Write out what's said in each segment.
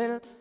little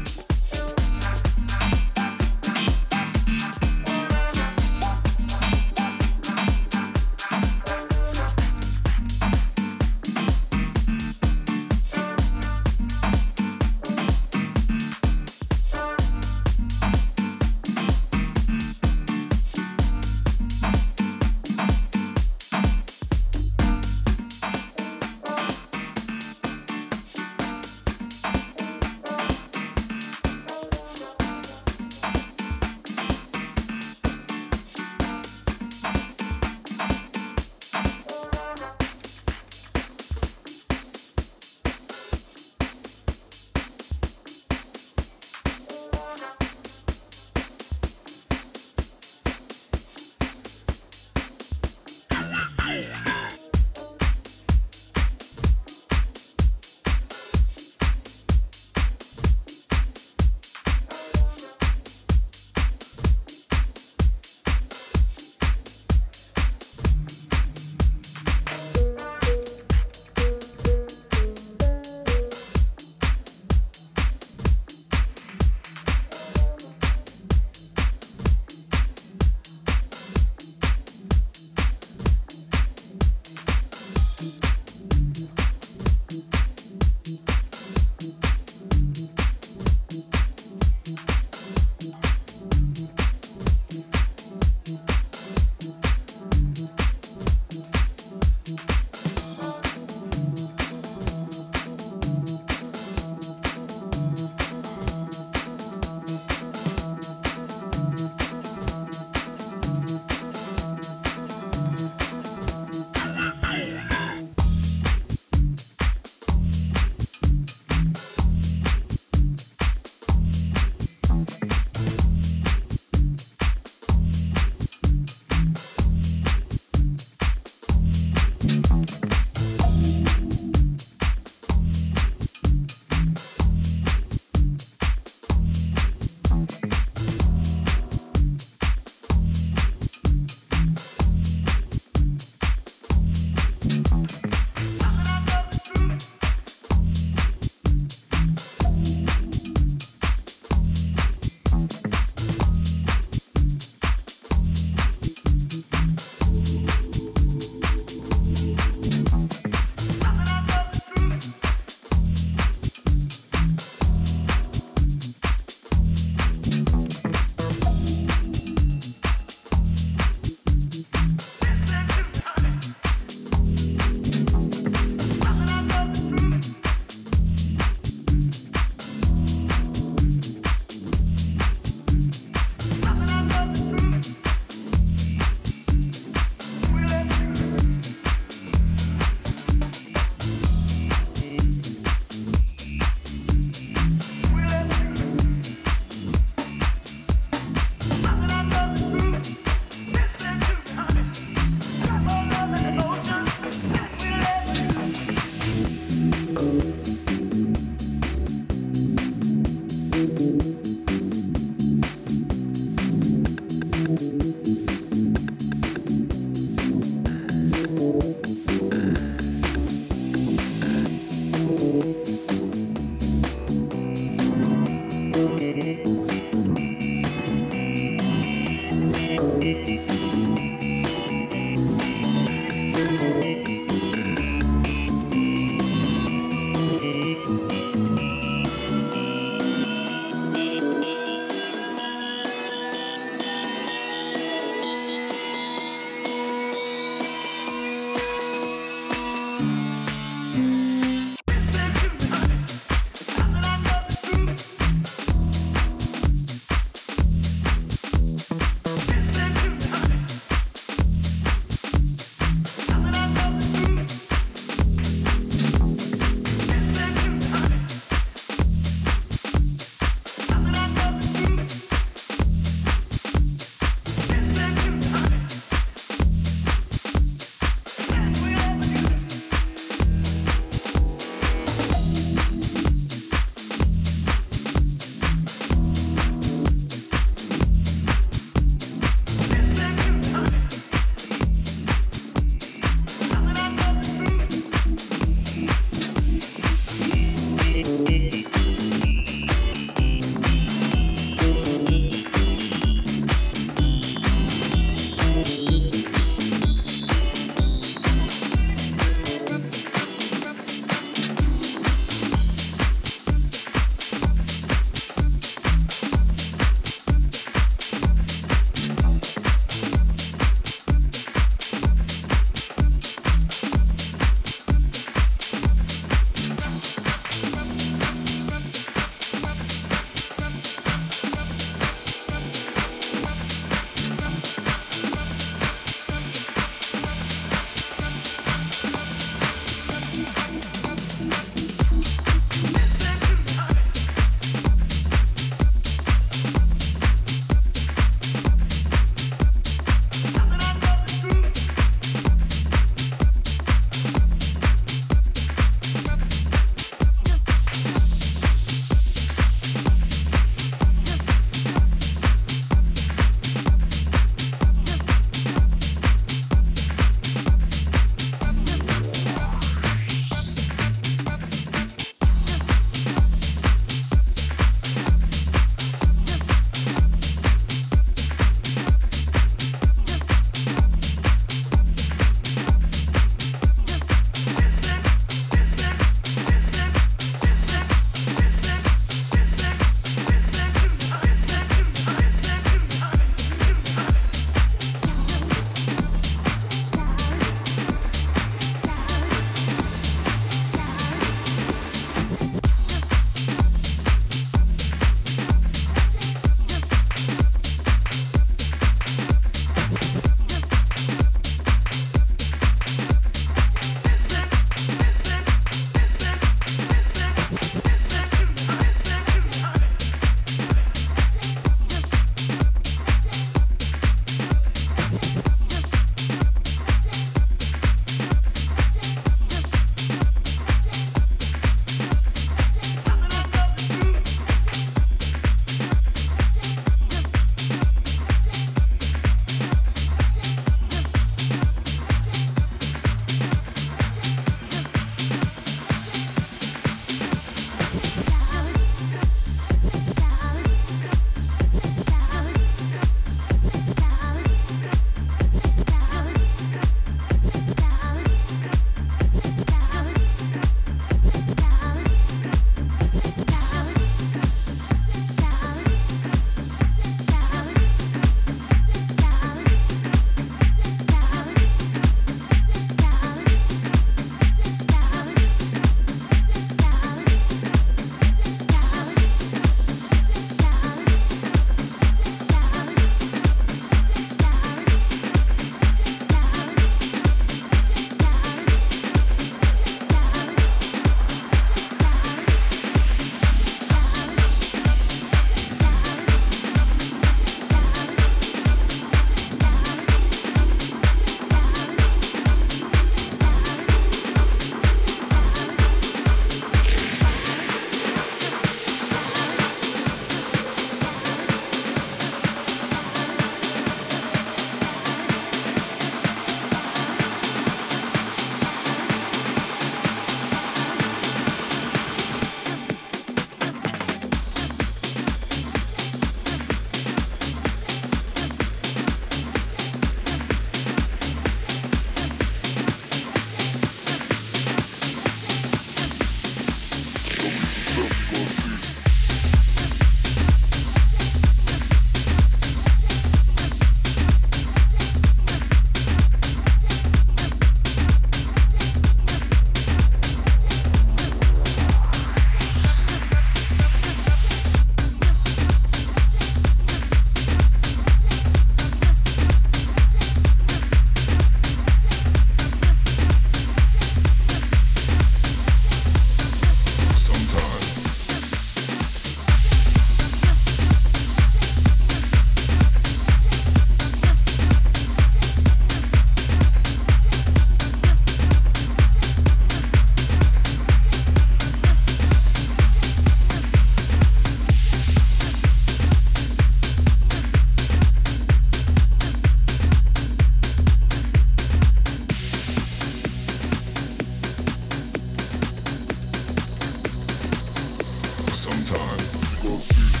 time.